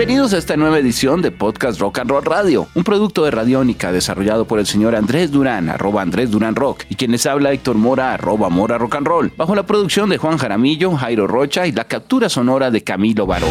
Bienvenidos a esta nueva edición de Podcast Rock and Roll Radio, un producto de Radiónica desarrollado por el señor Andrés Durán, arroba Andrés Durán Rock, y quien les habla Héctor Mora, arroba Mora Rock and Roll, bajo la producción de Juan Jaramillo, Jairo Rocha y la captura sonora de Camilo Barón.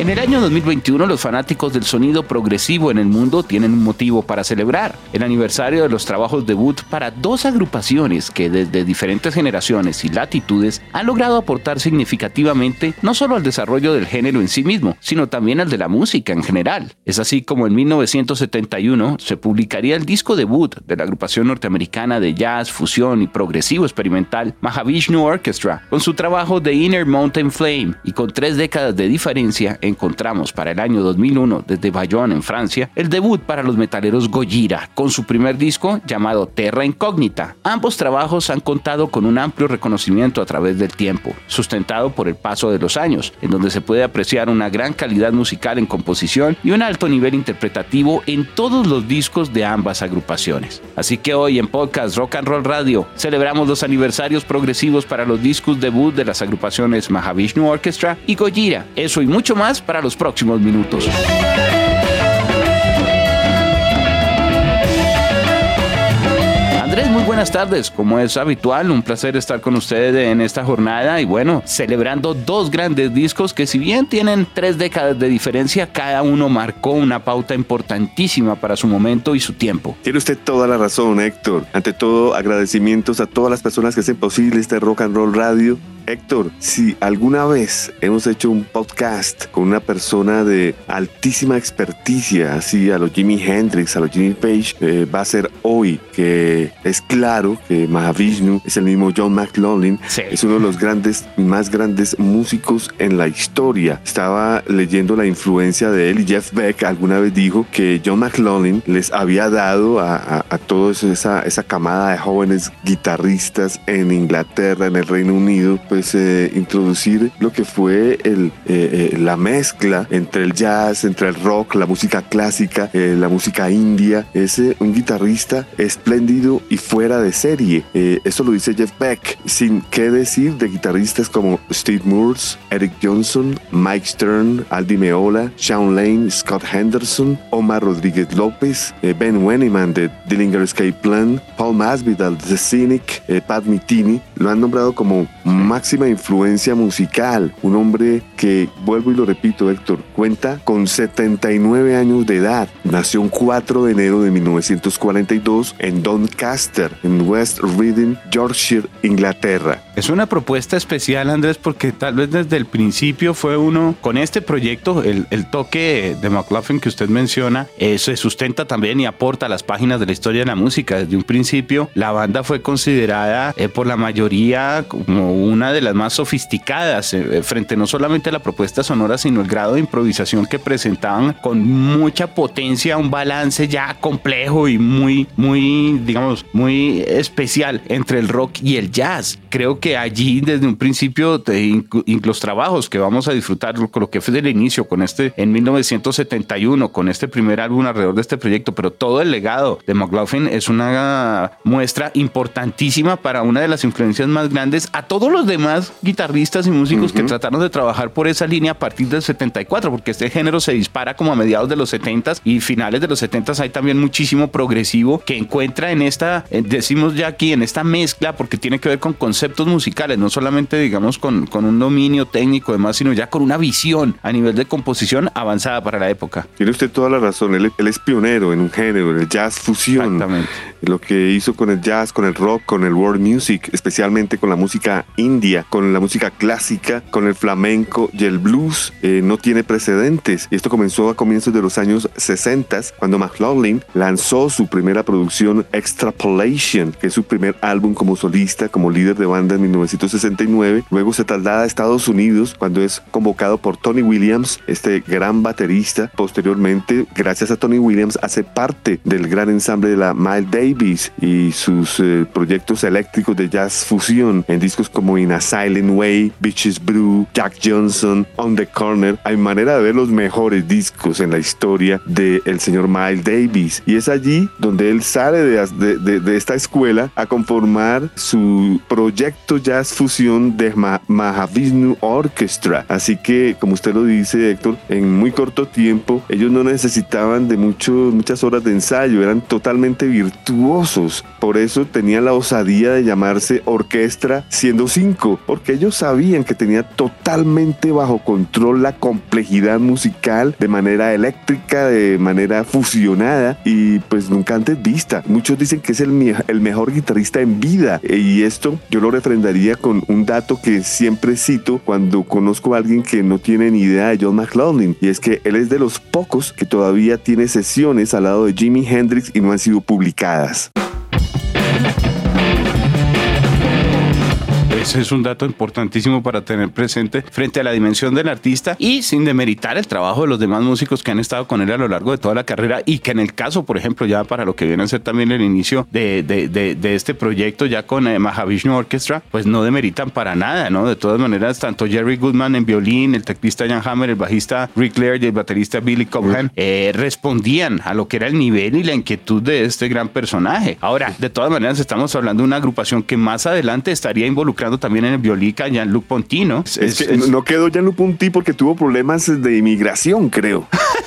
En el año 2021 los fanáticos del sonido progresivo en el mundo tienen un motivo para celebrar, el aniversario de los trabajos debut para dos agrupaciones que desde diferentes generaciones y latitudes han logrado aportar significativamente no solo al desarrollo del género en sí mismo, sino también al de la música en general. Es así como en 1971 se publicaría el disco debut de la agrupación norteamericana de jazz, fusión y progresivo experimental Mahavishnu Orchestra, con su trabajo The Inner Mountain Flame y con tres décadas de diferencia encontramos para el año 2001 desde Bayonne en Francia el debut para los metaleros Gojira con su primer disco llamado Terra Incógnita. Ambos trabajos han contado con un amplio reconocimiento a través del tiempo, sustentado por el paso de los años, en donde se puede apreciar una gran calidad musical en composición y un alto nivel interpretativo en todos los discos de ambas agrupaciones. Así que hoy en Podcast Rock and Roll Radio celebramos los aniversarios progresivos para los discos debut de las agrupaciones Mahavishnu Orchestra y Gojira. Eso y mucho más para los próximos minutos. Andrés, muy buenas tardes. Como es habitual, un placer estar con ustedes en esta jornada y bueno, celebrando dos grandes discos que si bien tienen tres décadas de diferencia, cada uno marcó una pauta importantísima para su momento y su tiempo. Tiene usted toda la razón, Héctor. Ante todo, agradecimientos a todas las personas que hacen posible este rock and roll radio Héctor, si alguna vez hemos hecho un podcast con una persona de altísima experticia, así a los Jimi Hendrix, a los Jimmy Page, eh, va a ser hoy, que es claro que Mahavishnu es el mismo John McLaughlin, es uno de los grandes, más grandes músicos en la historia. Estaba leyendo la influencia de él y Jeff Beck alguna vez dijo que John McLaughlin les había dado a, a, toda esa, esa camada de jóvenes guitarristas en Inglaterra, en el Reino Unido, pues pues, eh, introducir lo que fue el, eh, eh, la mezcla entre el jazz, entre el rock, la música clásica, la música india. Es un guitarrista espléndido y fuera de serie. eso lo dice Jeff Beck. Sin qué decir de guitarristas como Steve Moores, Eric Johnson, Mike Stern, Aldi Meola, Sean Lane, Scott Henderson, Omar Rodríguez López, Ben Wenneman de Dillinger Escape Plan, Paul Masvidal de The Cynic, Pat Mitini. Lo han nombrado como Max influencia musical, un hombre que, vuelvo y lo repito Héctor, cuenta con 79 años de edad. Nació un 4 de enero de 1942 en Doncaster, en West Reading, Yorkshire, Inglaterra. Es una propuesta especial Andrés porque tal vez desde el principio fue uno, con este proyecto, el, toque de McLaughlin que usted menciona, eh, se sustenta también y aporta a las páginas de la historia de la música. Desde un principio la banda fue considerada eh, por la mayoría como una de las más sofisticadas eh, eh, frente no solamente a la propuesta sonora, sino el grado de improvisación que presentaban con mucha potencia, un balance ya complejo y muy, muy, digamos, muy especial entre el rock y el jazz. Creo que allí desde un principio los trabajos que vamos a disfrutar, lo que fue del inicio, con este en 1971, con este primer álbum alrededor de este proyecto, pero todo el legado de McLaughlin es una muestra importantísima para una de las influencias más grandes a todos los demás guitarristas y músicos que trataron de trabajar por esa línea a partir del 74, porque este género se dispara como a mediados de los 70s y finales de los 70s hay también muchísimo progresivo que encuentra en esta, decimos ya aquí, en esta mezcla, porque tiene que ver con conceptos musicales, no solamente digamos con, con un dominio técnico demás, sino ya con una visión a nivel de composición avanzada para la época. Tiene usted toda la razón, él, él es pionero en un género, en el jazz fusión. Exactamente. Lo que hizo con el jazz, con el rock, con el world music, especialmente con la música con la música clásica, con el flamenco y el blues, eh, no tiene precedentes. Esto comenzó a comienzos de los años 60, cuando McLaughlin lanzó su primera producción Extrapolation, que es su primer álbum como solista, como líder de banda en 1969. Luego se traslada a Estados Unidos cuando es convocado por Tony Williams, este gran baterista. Posteriormente, gracias a Tony Williams, hace parte del gran ensamble de la Miles Davis y sus eh, proyectos eléctricos de jazz fusión en discos como Ina Silent Way, Beaches Brew, Jack Johnson, On the Corner. Hay manera de ver los mejores discos en la historia del señor Miles Davis. Y es allí donde él sale de, de, esta escuela a conformar su proyecto jazz fusión de Mahavishnu Orchestra. Así que, como usted lo dice, Héctor, en muy corto tiempo ellos no necesitaban de muchas horas de ensayo, eran totalmente virtuosos. Por eso tenían la osadía de llamarse orquestra siendo cinco, porque ellos sabían que tenía totalmente bajo control la complejidad musical de manera eléctrica, de manera fusionada y pues nunca antes vista. Muchos dicen que es el, mejor guitarrista en vida y esto yo lo refrendaría con un dato que siempre cito cuando conozco a alguien que no tiene ni idea de John McLaughlin y es que él es de los pocos que todavía tiene sesiones al lado de Jimi Hendrix y no han sido publicadas. Ese es un dato importantísimo para tener presente frente a la dimensión del artista y sin demeritar el trabajo de los demás músicos que han estado con él a lo largo de toda la carrera y que en el caso, por ejemplo, ya para lo que viene a ser también el inicio de, de, de, este proyecto ya con eh, Mahavishnu Orchestra, pues no demeritan para nada, ¿no? De todas maneras, tanto Jerry Goodman en violín, el teclista Jan Hammer, el bajista Rick Laird y el baterista Billy Cobham eh, respondían a lo que era el nivel y la inquietud de este gran personaje. Ahora, de todas maneras, estamos hablando de una agrupación que más adelante estaría involucrada también en el violica Jean-Luc Pontino. Es, que no quedó Jean-Luc Ponty porque tuvo problemas de inmigración, creo.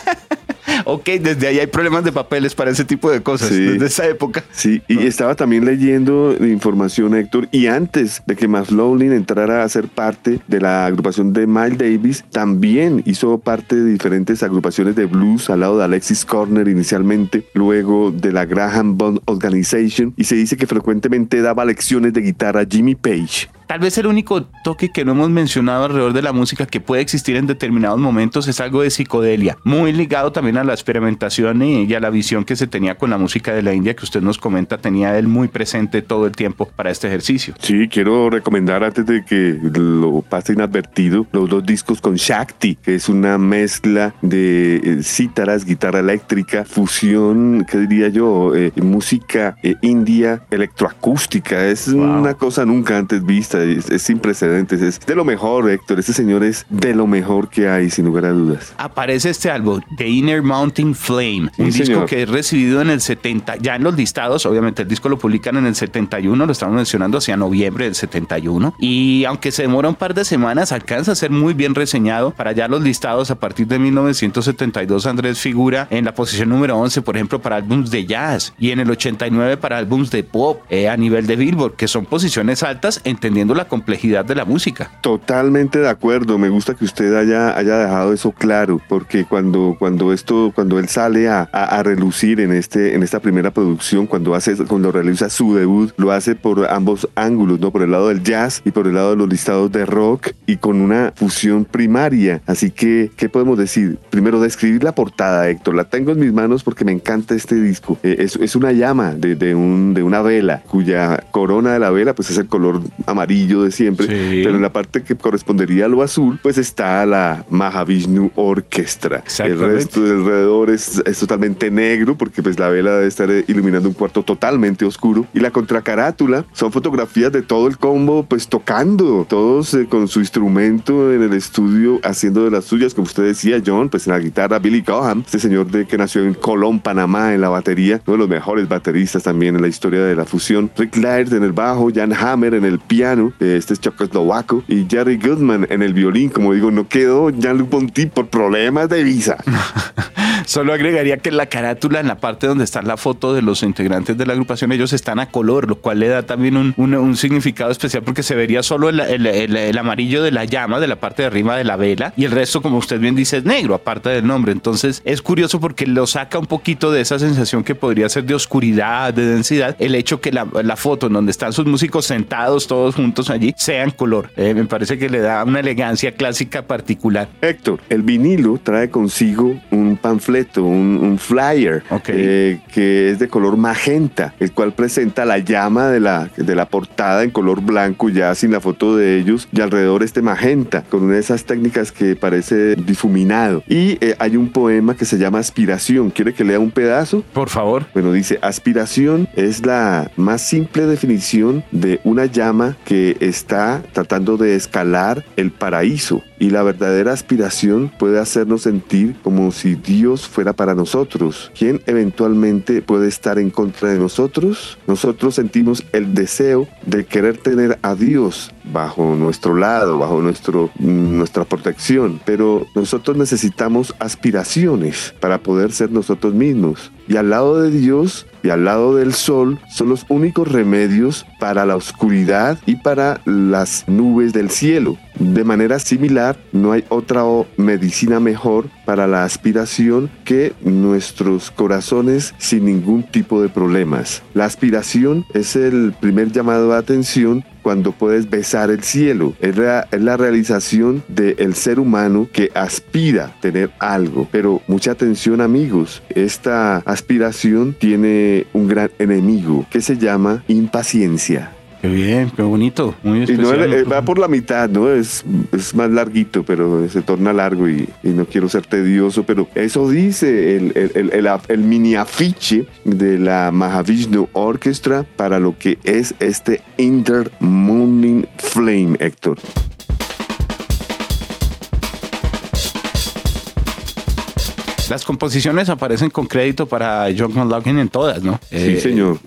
ok, desde ahí hay problemas de papeles para ese tipo de cosas, desde esa época. Sí, y estaba también leyendo información, Héctor, y antes de que McLaughlin entrara a ser parte de la agrupación de Miles Davis, también hizo parte de diferentes agrupaciones de blues al lado de Alexis Corner inicialmente, luego de la Graham Bond Organization, y se dice que frecuentemente daba lecciones de guitarra a Jimmy Page. Tal vez el único toque que no hemos mencionado alrededor de la música que puede existir en determinados momentos es algo de psicodelia, muy ligado también a la experimentación y, a la visión que se tenía con la música de la India que usted nos comenta, tenía él muy presente todo el tiempo para este ejercicio. Sí, quiero recomendar antes de que lo pase inadvertido los dos discos con Shakti, que es una mezcla de eh, cítaras, guitarra eléctrica, fusión, ¿qué diría yo? Eh, música eh, india electroacústica, es una cosa nunca antes vista es, sin precedentes, es de lo mejor, Héctor. Este señor es de lo mejor que hay, sin lugar a dudas. Aparece este álbum, The Inner Mountain Flame, un disco que es recibido en el 70, ya en los listados, obviamente el disco lo publican en el 71, lo estamos mencionando hacia noviembre del 71, y aunque se demora un par de semanas, alcanza a ser muy bien reseñado. Para ya los listados, a partir de 1972, Andrés figura en la posición número 11, por ejemplo, para álbums de jazz, y en el 89 para álbums de pop eh, a nivel de Billboard, que son posiciones altas, entendiendo la complejidad de la música. Totalmente de acuerdo, me gusta que usted haya, haya dejado eso claro, porque cuando, cuando esto, cuando él sale a, a, relucir en, este, en esta primera producción, cuando, hace, cuando realiza su debut, lo hace por ambos ángulos, ¿no? por el lado del jazz y por el lado de los listados de rock y con una fusión primaria. Así que, ¿qué podemos decir? Primero, describir la portada, Héctor. La tengo en mis manos porque me encanta este disco. Eh, es, es, una llama de, de, un, de una vela, cuya corona de la vela pues es el color amarillo de siempre, pero en la parte que correspondería a lo azul, pues está la Mahavishnu Orchestra. El resto de alrededor es, es, totalmente negro porque pues la vela debe estar iluminando un cuarto totalmente oscuro. Y la contracarátula son fotografías de todo el combo pues tocando, todos eh, con su instrumento en el estudio haciendo de las suyas, como usted decía John, pues en la guitarra Billy Coham, este señor de que nació en Colón, Panamá en la batería, uno de los mejores bateristas también en la historia de la fusión, Rick Laird en el bajo, Jan Hammer en el piano, este es checoslovaco, y Jerry Goodman en el violín. Como digo, no quedó Jean-Luc Ponty por problemas de visa. Solo agregaría que la carátula, en la parte donde está la foto de los integrantes de la agrupación, ellos están a color, lo cual le da también un, significado especial porque se vería solo el, amarillo de la llama, de la parte de arriba de la vela, y el resto, como usted bien dice, es negro, aparte del nombre. Entonces es curioso porque lo saca un poquito de esa sensación que podría ser de oscuridad, de densidad, el hecho que la, la foto en donde están sus músicos sentados todos juntos allí, sea en color. Eh, me parece que le da una elegancia clásica particular. Héctor, el vinilo trae consigo un panfleto panfleto, un, flyer, eh, que es de color magenta, el cual presenta la llama de la, de la portada en color blanco, ya sin la foto de ellos, y alrededor este magenta, con una de esas técnicas que parece difuminado. Y eh, hay un poema que se llama Aspiración. ¿Quiere que lea un pedazo? Por favor. Bueno, dice, aspiración es la más simple definición de una llama que está tratando de escalar el paraíso y la verdadera aspiración puede hacernos sentir como si Dios fuera para nosotros. ¿Quién eventualmente puede estar en contra de nosotros? Nosotros sentimos el deseo de querer tener a Dios bajo nuestro lado, bajo nuestro, nuestra protección, pero nosotros necesitamos aspiraciones para poder ser nosotros mismos. Y al lado de Dios y al lado del sol son los únicos remedios para la oscuridad y para las nubes del cielo. De manera similar, no hay otra medicina mejor para la aspiración que nuestros corazones sin ningún tipo de problemas. La aspiración es el primer llamado de atención cuando puedes besar el cielo. Es la, realización del ser humano que aspira tener algo. Pero mucha atención amigos, esta aspiración tiene un gran enemigo que se llama impaciencia. Qué bien, qué bonito. Muy especial. Eh, va por la mitad, ¿no? Es, es más larguito, pero se torna largo y, no quiero ser tedioso, pero eso dice el, el, el, el, mini afiche de la Mahavishnu Orchestra para lo que es este Inter Morning Flame, Héctor. Las composiciones aparecen con crédito para John McLaughlin en todas, ¿no? Sí, eh, señor.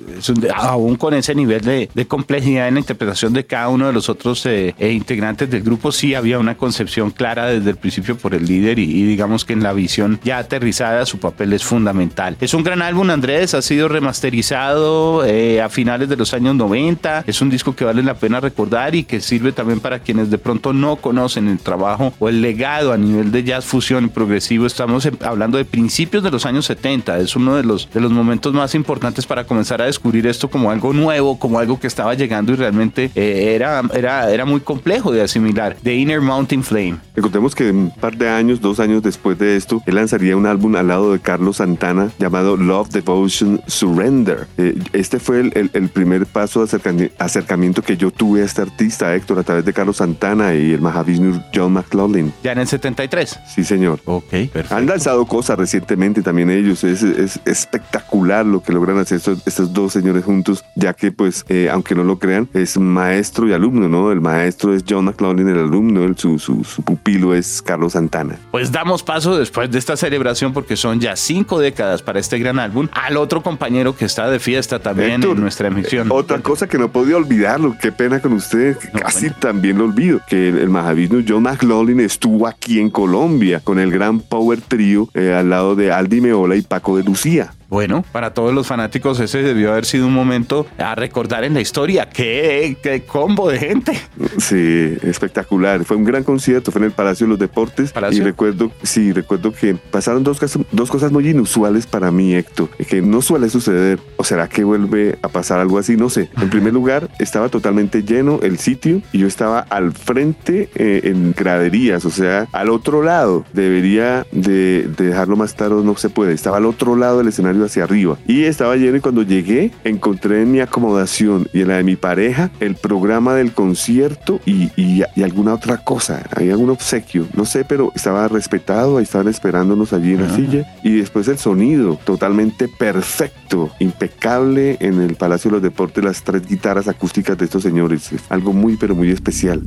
aún con ese nivel de, complejidad en la interpretación de cada uno de los otros eh, eh, integrantes del grupo, sí había una concepción clara desde el principio por el líder y, digamos que en la visión ya aterrizada su papel es fundamental. Es un gran álbum, Andrés, ha sido remasterizado a finales de los años 90, es un disco que vale la pena recordar y que sirve también para quienes de pronto no conocen el trabajo o el legado a nivel de jazz fusión y progresivo. Estamos hablando de principios de los años 70. Es uno de los, de los momentos más importantes para comenzar a descubrir esto como algo nuevo, como algo que estaba llegando y realmente eh, era, era, era muy complejo de asimilar. The Inner Mountain Flame. Recordemos que un par de años, dos años después de esto, él lanzaría un álbum al lado de Carlos Santana llamado Love, Devotion, Surrender. Eh, este fue el, el, primer paso de acercamiento que yo tuve a este artista, Héctor, a través de Carlos Santana y el Mahavishnu John McLaughlin. ¿Ya en el 73? Sí, señor. Ok, perfecto. Han lanzado cosas recientemente también ellos. Es, es espectacular lo que logran hacer estos, dos señores juntos, ya que pues, eh, aunque no lo crean, es maestro y alumno, ¿no? El maestro es John McLaughlin, el alumno, el, su, su, pupilo es Carlos Santana. Pues damos paso después de esta celebración, porque son ya cinco décadas para este gran álbum, al otro compañero que está de fiesta también en nuestra emisión. Otra cosa que no podía olvidarlo, qué pena con usted, casi también lo olvido, que el, el John McLaughlin estuvo aquí en Colombia con el gran Power Trio eh, al lado de Aldi Meola y Paco de Lucía. Bueno, para todos los fanáticos ese debió haber sido un momento a recordar en la historia. ¡Qué, qué combo de gente! Sí, espectacular. Fue un gran concierto, fue en el Palacio de los Deportes. Y recuerdo, sí, recuerdo que pasaron dos, dos cosas muy inusuales para mí, Héctor, que no suele suceder. ¿O será que vuelve a pasar algo así? No sé. En primer lugar, estaba totalmente lleno el sitio y yo estaba al frente eh, en graderías, o sea, al otro lado. Debería de, de dejarlo más tarde, no se puede. Estaba al otro lado del escenario hacia arriba. Y estaba lleno y cuando llegué encontré en mi acomodación y en la de mi pareja el programa del concierto y, y, alguna otra cosa. Había un obsequio, no sé, pero estaba respetado, ahí estaban esperándonos allí en la silla. Y después el sonido, totalmente perfecto, impecable en el Palacio de los Deportes, las tres guitarras acústicas de estos señores. Algo muy, pero muy especial.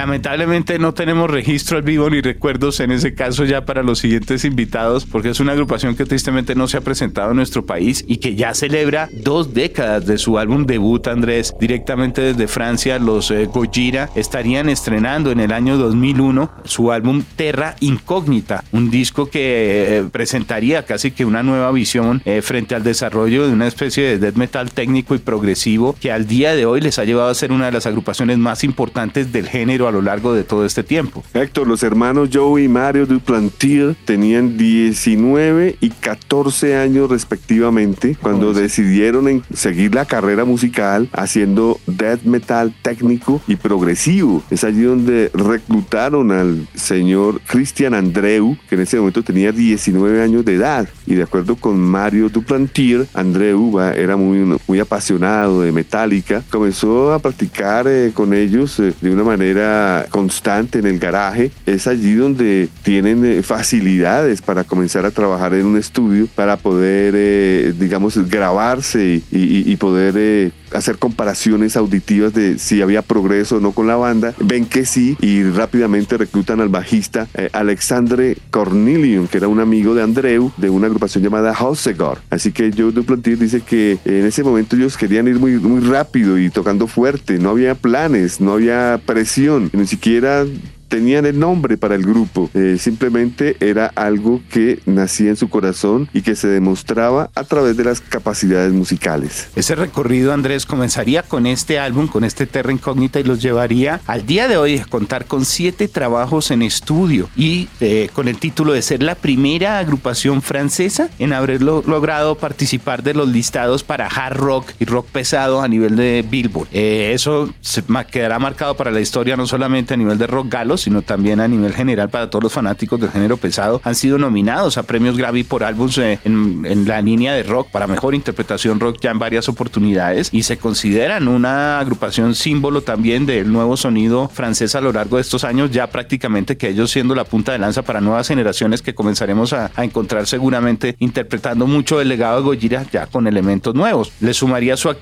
Lamentablemente no tenemos registro al vivo ni recuerdos en ese caso ya para los siguientes invitados, porque es una agrupación que tristemente no se ha presentado en nuestro país y que ya celebra dos décadas de su álbum debut, Andrés, directamente desde Francia. Los eh, Gojira estarían estrenando en el año 2001 su álbum Terra Incógnita, un disco que eh, presentaría casi que una nueva visión eh, frente al desarrollo de una especie de death metal técnico y progresivo que al día de hoy les ha llevado a ser una de las agrupaciones más importantes del género a lo largo de todo este tiempo. Héctor, los hermanos Joe y Mario Duplantier tenían 19 y 14 años respectivamente cuando decidieron en seguir la carrera musical haciendo death metal técnico y progresivo. Es allí donde reclutaron al señor Christian Andreu, que en ese momento tenía 19 años de edad. Y de acuerdo con Mario Duplantier, Andreu era muy, muy apasionado de Metallica. Comenzó a practicar eh, con ellos eh, de una manera constante en el garaje. Es allí donde tienen eh, facilidades para comenzar a trabajar en un estudio, para poder, digamos, grabarse y, y poder hacer comparaciones auditivas de si había progreso o no con la banda. Ven que sí y rápidamente reclutan al bajista eh, Alexandre Cornelium, que era un amigo de Andreu de una agrupación llamada Hosegor. Así que Joe Duplantier dice que en ese momento ellos querían ir muy, muy rápido y tocando fuerte. No había planes, no había presión, ni siquiera tenían el nombre para el grupo, eh, simplemente era algo que nacía en su corazón y que se demostraba a través de las capacidades musicales. Ese recorrido, Andrés, comenzaría con este álbum, con este Terra Incógnita y los llevaría al día de hoy a contar con siete trabajos en estudio y eh, con el título de ser la primera agrupación francesa en haber logrado participar de los listados para hard rock y rock pesado a nivel de Billboard. Eh, eso se quedará marcado para la historia no solamente a nivel de rock galos, sino también a nivel general para todos los fanáticos del género pesado, han sido nominados a premios Grammy por álbumes eh, en, la línea de rock para mejor interpretación rock ya en varias oportunidades y se consideran una agrupación símbolo también del nuevo sonido francés a lo largo de estos años, ya prácticamente que ellos siendo la punta de lanza para nuevas generaciones que comenzaremos a, encontrar seguramente interpretando mucho del legado de Gojira ya con elementos nuevos. Le sumaría su,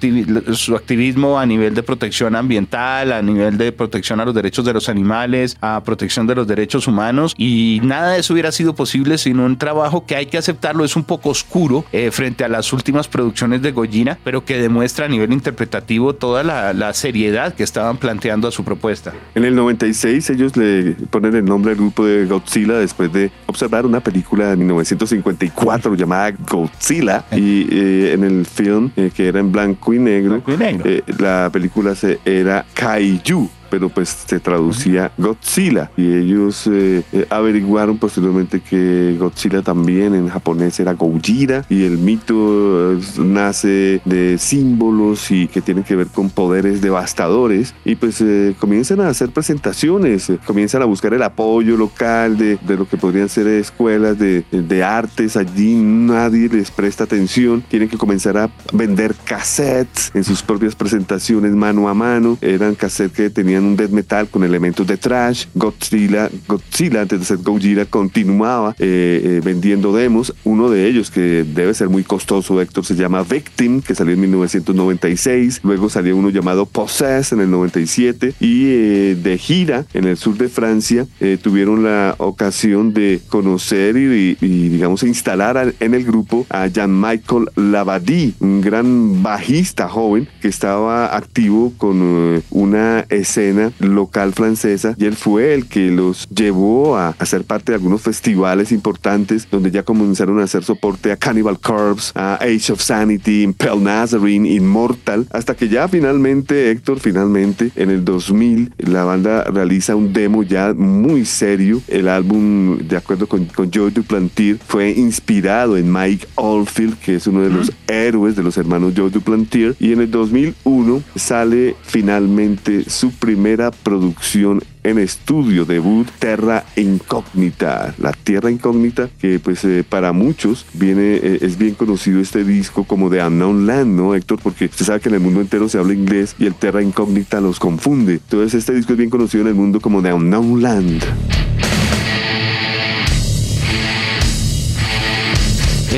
su activismo a nivel de protección ambiental, a nivel de protección a los derechos de los animales, protección de los derechos humanos y nada de eso hubiera sido posible sin un trabajo que hay que aceptarlo, es un poco oscuro eh, frente a las últimas producciones de Gojira, pero que demuestra a nivel interpretativo toda la, la, seriedad que estaban planteando a su propuesta. En el 96 ellos le ponen el nombre al grupo de Godzilla después de observar una película de 1954 llamada Godzilla y eh, en el film eh, que era en blanco y negro, blanco y negro. la película se, era Kaiju pero pues se traducía Godzilla. Y ellos eh, eh, averiguaron posteriormente que Godzilla también en japonés era Gojira. Y el mito eh, nace de símbolos y que tienen que ver con poderes devastadores. Y pues comienzan a hacer presentaciones, comienzan a buscar el apoyo local de, de lo que podrían ser escuelas de, de, artes, allí nadie les presta atención, tienen que comenzar a vender cassettes en sus propias presentaciones mano a mano, eran cassettes que tenían un death metal con elementos de trash. Godzilla, Godzilla antes de ser Gojira, continuaba eh, eh, vendiendo demos. Uno de ellos, que debe ser muy costoso, Héctor, se llama Victim, que salió en 1996. Luego salió uno llamado Possess en el 97. Y eh, de gira en el sur de Francia tuvieron la ocasión de conocer y, digamos, instalar en el grupo a Jean-Michael Labadie, un gran bajista joven que estaba activo con una escena local francesa y él fue el que los llevó a hacer parte de algunos festivales importantes donde ya comenzaron a hacer soporte a Cannibal Corpse, a Age of Sanity, Impel Nazarene, Immortal, hasta que ya finalmente, Héctor, finalmente en el 2000 la banda realiza un demo ya muy serio. El álbum, de acuerdo con, con Joe Duplantier, fue inspirado en Mike Oldfield, que es uno de los héroes de los hermanos Joe Duplantier, y en el 2001 sale finalmente su primer primera producción en estudio, debut Terra Incógnita, la Tierra Incógnita, que pues eh, para muchos viene, eh, es bien conocido este disco como de Unknown Land, ¿no, Héctor? Porque usted sabe que en el mundo entero se habla inglés y el Terra Incógnita los confunde. Entonces este disco es bien conocido en el mundo como de Unknown Land.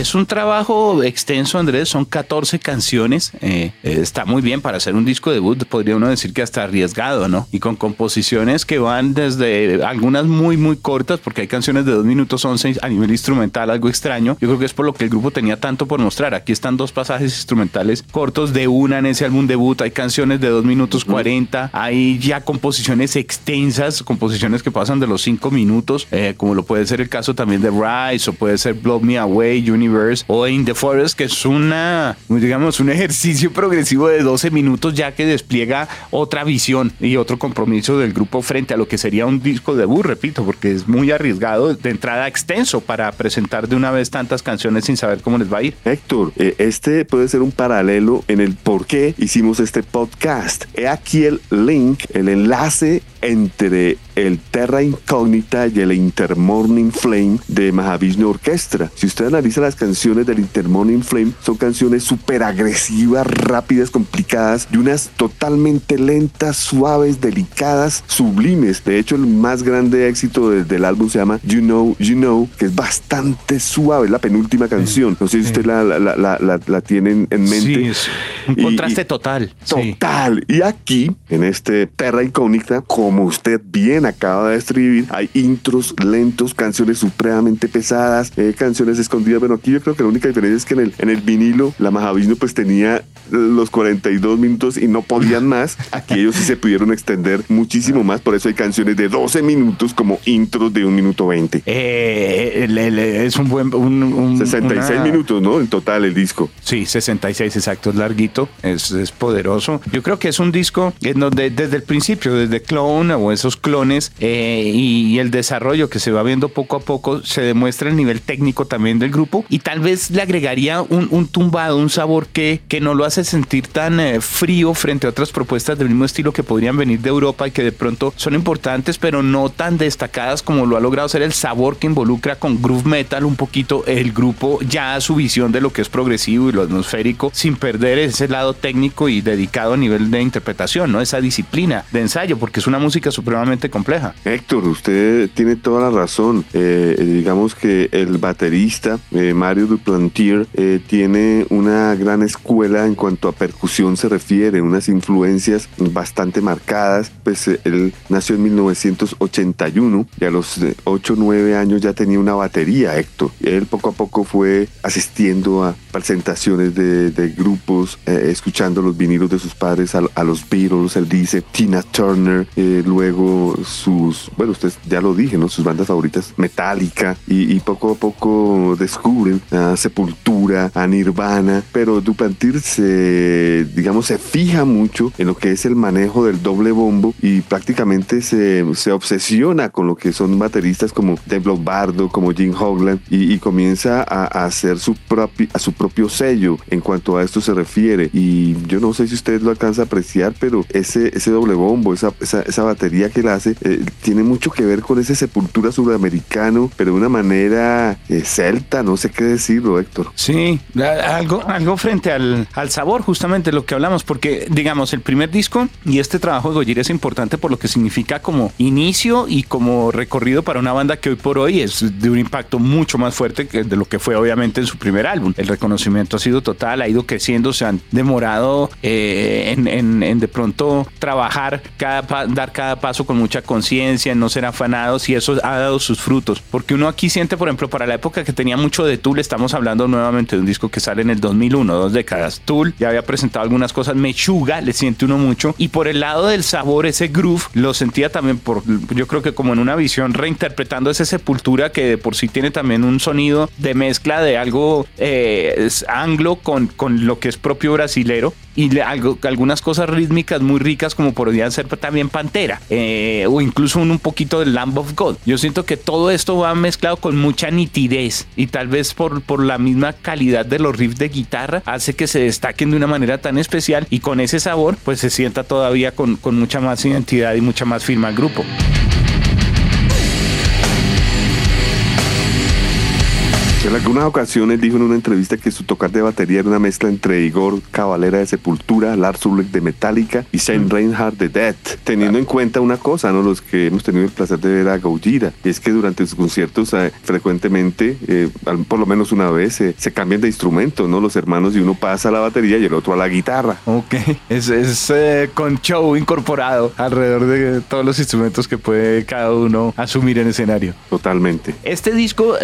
Es un trabajo extenso, Andrés, son 14 canciones. Eh, eh, está muy bien para hacer un disco debut, podría uno decir que hasta arriesgado, ¿no? Y con composiciones que van desde algunas muy, muy cortas, porque hay canciones de 2 minutos 11 a nivel instrumental, algo extraño. Yo creo que es por lo que el grupo tenía tanto por mostrar. Aquí están dos pasajes instrumentales cortos de una en ese álbum debut. Hay canciones de 2 minutos 40, hay ya composiciones extensas, composiciones que pasan de los 5 minutos, eh, como lo puede ser el caso también de Rise o puede ser Blow Me Away, Universe o In the Forest, que es una, digamos, un ejercicio progresivo de 12 minutos ya que despliega otra visión y otro compromiso del grupo frente a lo que sería un disco debut, repito, porque es muy arriesgado de entrada extenso para presentar de una vez tantas canciones sin saber cómo les va a ir. Héctor, eh, este puede ser un paralelo en el por qué hicimos este podcast. He aquí el link, el enlace entre el Terra Incógnita y el Intermorning Flame de Mahavishnu Orquestra. Si usted analiza las canciones del Intermorning Flame, son canciones súper agresivas, rápidas, complicadas, y unas totalmente lentas, suaves, delicadas, sublimes. De hecho, el más grande éxito del álbum se llama You Know, You Know, que es bastante suave, es la penúltima canción. No sé si usted la, la, la, la, tiene en mente. Sí, es un contraste total. Total. Y aquí, en este Terra Incógnita, como usted bien acaba de escribir, hay intros lentos, canciones supremamente pesadas, eh, canciones escondidas. Bueno, aquí yo creo que la única diferencia es que en el, en el vinilo la Mahavishnu pues tenía los 42 minutos y no podían más. Aquí ellos sí se pudieron extender muchísimo más, por eso hay canciones de 12 minutos como intros de un minuto 20. Eh, es un buen... Un, 66 minutos, ¿no? En total el disco. Sí, 66 exacto, es larguito, es, es poderoso. Yo creo que es un disco en donde desde el principio, desde Clone o esos clones eh, y, el desarrollo que se va viendo poco a poco, se demuestra el nivel técnico también del grupo y tal vez le agregaría un, tumbado, un sabor que, que no lo hace sentir tan eh, frío frente a otras propuestas del mismo estilo que podrían venir de Europa y que de pronto son importantes pero no tan destacadas como lo ha logrado ser el sabor que involucra con groove metal un poquito el grupo ya su visión de lo que es progresivo y lo atmosférico sin perder ese lado técnico y dedicado a nivel de interpretación, ¿no? Esa disciplina de ensayo porque es una música supremamente compleja. Héctor, usted tiene toda la razón. Eh, digamos que el baterista eh, Mario Duplantier eh, tiene una gran escuela en cuanto a percusión se refiere, unas influencias bastante marcadas. Pues él nació en 1981 y a los 8 o 9 años ya tenía una batería, Héctor. Él poco a poco fue asistiendo a presentaciones de, grupos, escuchando los vinilos de sus padres, a, los Beatles, él dice, Tina Turner, luego sus, bueno, usted ya lo dije, ¿no? Sus bandas favoritas, Metallica, y, poco a poco descubren a Sepultura, a Nirvana, pero Duplantier se, digamos, se fija mucho en lo que es el manejo del doble bombo y prácticamente se, se obsesiona con lo que son bateristas como Dave Lombardo, como Jim Hogland, y, comienza a, hacer su, propio, a su propio sello en cuanto a esto se refiere. Y yo no sé si usted lo alcanza a apreciar, pero ese, ese doble bombo, esa, esa, esa batería que él hace eh, tiene mucho que ver con ese sepultura sudamericano, pero de una manera eh, celta, no sé qué decirlo, Héctor. Sí, algo, algo frente al, al, sabor, justamente lo que hablamos, porque digamos, el primer disco y este trabajo de Gojira es importante por lo que significa como inicio y como recorrido para una banda que hoy por hoy es de un impacto mucho más fuerte que de lo que fue obviamente en su primer álbum. El reconocimiento ha sido total, ha ido creciendo, se han demorado eh, en, en, en, de pronto trabajar, cada, dar cada paso con mucha conciencia, no ser afanados y eso ha dado sus frutos. Porque uno aquí siente, por ejemplo, para la época que tenía mucho de Tool, estamos hablando nuevamente de un disco que sale en el 2001, dos décadas. Tool ya había presentado algunas cosas, Mechuga le siente uno mucho. Y por el lado del sabor, ese groove, lo sentía también por, yo creo que como en una visión reinterpretando esa sepultura que de por sí tiene también un sonido de mezcla de algo eh, anglo con, con lo que es propio brasilero y algo, algunas cosas rítmicas muy ricas como podrían ser también Pantera eh, o incluso un, un, poquito del Lamb of God. Yo siento que todo esto va mezclado con mucha nitidez y tal vez por, por la misma calidad de los riffs de guitarra hace que se destaquen de una manera tan especial y con ese sabor pues se sienta todavía con, con mucha más identidad y mucha más firma al grupo. En algunas ocasiones dijo en una entrevista que su tocar de batería era una mezcla entre Igor Cavalera de Sepultura, Lars Ulrich de Metallica y Shane mm. Reinhardt de Death, teniendo en cuenta una cosa, ¿no? Los que hemos tenido el placer de ver a Gojira, y es que durante sus conciertos eh, frecuentemente, eh, por lo menos una vez, eh, se cambian de instrumento, ¿no? Los hermanos y uno pasa a la batería y el otro a la guitarra. Ok, es, es con show incorporado alrededor de todos los instrumentos que puede cada uno asumir en escenario. Totalmente. Este disco,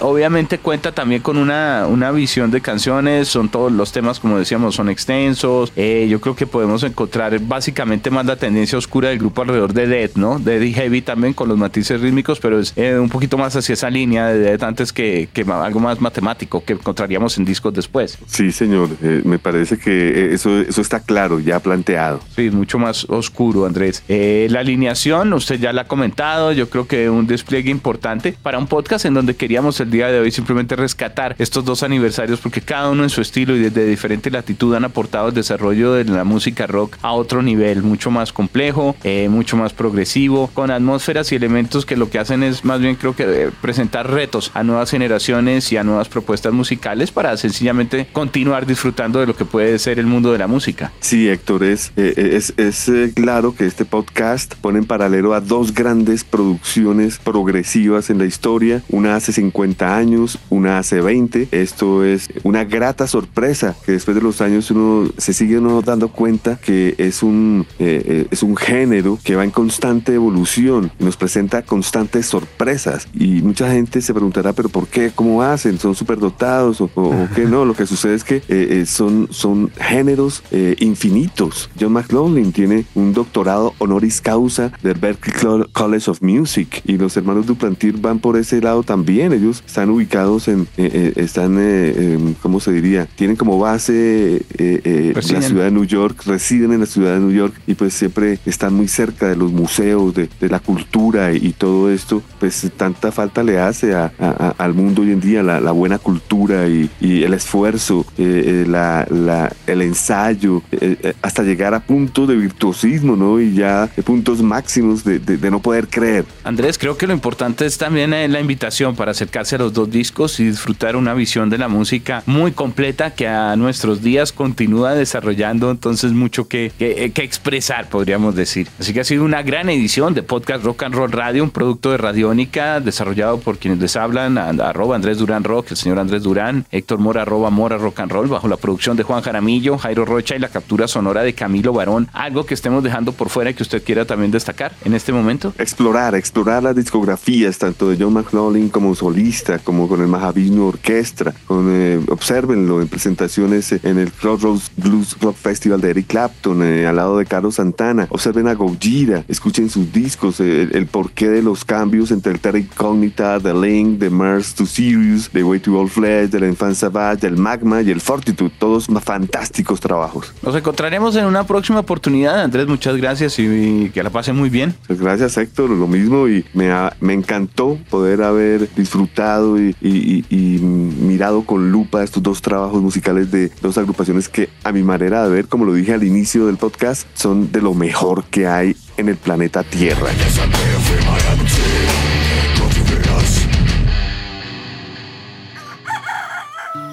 obviamente, cuenta también con una, una visión de canciones, son todos los temas, como decíamos, son extensos. Eh, yo creo que podemos encontrar básicamente más la tendencia oscura del grupo alrededor de Dead, ¿no? Dead y Heavy también con los matices rítmicos, pero es eh, un poquito más hacia esa línea de Dead antes que, que algo más matemático que encontraríamos en discos después. Sí, señor, eh, me parece que eso, eso está claro, ya planteado. Sí, mucho más oscuro, Andrés. la alineación, usted ya la ha comentado, yo creo que un despliegue importante para un podcast en donde queríamos el día de hoy rescatar estos dos aniversarios porque cada uno en su estilo y desde diferente latitud han aportado el desarrollo de la música rock a otro nivel, mucho más complejo, eh, mucho más progresivo, con atmósferas y elementos que lo que hacen es más bien creo que eh, presentar retos a nuevas generaciones y a nuevas propuestas musicales para sencillamente continuar disfrutando de lo que puede ser el mundo de la música. Sí, Héctor, es, eh, es claro que este podcast pone en paralelo a dos grandes producciones progresivas en la historia, una hace 50 años, una hace 20. Esto es una grata sorpresa que después de los años uno se sigue dando cuenta que es un, eh, eh, es un género que va en constante evolución nos presenta constantes sorpresas. Y mucha gente se preguntará, pero ¿por qué? ¿Cómo hacen? ¿Son superdotados o, o, qué no? Lo que sucede es que eh, son, son géneros infinitos. John McLaughlin tiene un doctorado honoris causa del Berklee College of Music y los hermanos Duplantir van por ese lado también. Ellos están ubicados en, están, ¿cómo se diría? Tienen como base la ciudad de New York, residen en la ciudad de New York y pues siempre están muy cerca de los museos, de, la cultura y, todo esto, pues tanta falta le hace al mundo hoy en día la, buena cultura y, el esfuerzo, eh, eh, el ensayo, eh, hasta llegar a puntos de virtuosismo, ¿no? Y ya puntos máximos de, no poder creer. Andrés, creo que lo importante es también la invitación para acercarse a los dos discos y disfrutar una visión de la música muy completa que a nuestros días continúa desarrollando entonces mucho que, que, expresar, podríamos decir. Así que ha sido una gran edición de Podcast Rock and Roll Radio, un producto de Radiónica desarrollado por quienes les hablan, arroba Andrés Durán Rock, el señor Andrés Durán, Héctor Mora, arroba Mora Rock and Roll, bajo la producción de Juan Jaramillo, Jairo Rocha y la captura sonora de Camilo Barón. Algo que estemos dejando por fuera y que usted quiera también destacar en este momento. Explorar, explorar las discografías, tanto de John McLaughlin como solista, como con el Mahavishnu Orquestra, con, eh, observenlo en presentaciones en el Crossroads Blues Rock Festival de Eric Clapton, eh, al lado de Carlos Santana. Observen a Gojira, escuchen sus discos, eh, el, porqué de los cambios entre el Terra Incognita, The Link, The Mars to Sirius, The Way to All Flesh, de la Infancia Savage, del Magma y el Fortitude. Todos fantásticos trabajos. Nos encontraremos en una próxima oportunidad. Andrés, muchas gracias y, que la pase muy bien. Pues gracias, Héctor. Lo mismo y me, me encantó poder haber disfrutado y, y mirado con lupa estos dos trabajos musicales de dos agrupaciones que a mi manera de ver, como lo dije al inicio del podcast, son de lo mejor que hay en el planeta Tierra.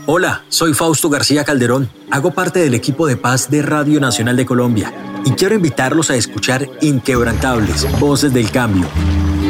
Hola, soy Fausto García Calderón. Hago parte del equipo de paz de Radio Nacional de Colombia y quiero invitarlos a escuchar Inquebrantables, Voces del Cambio